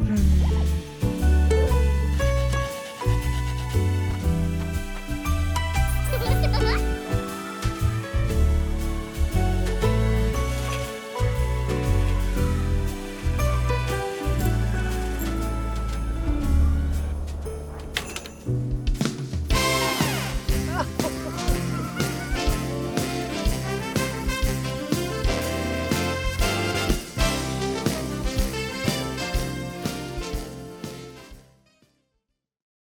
Mm.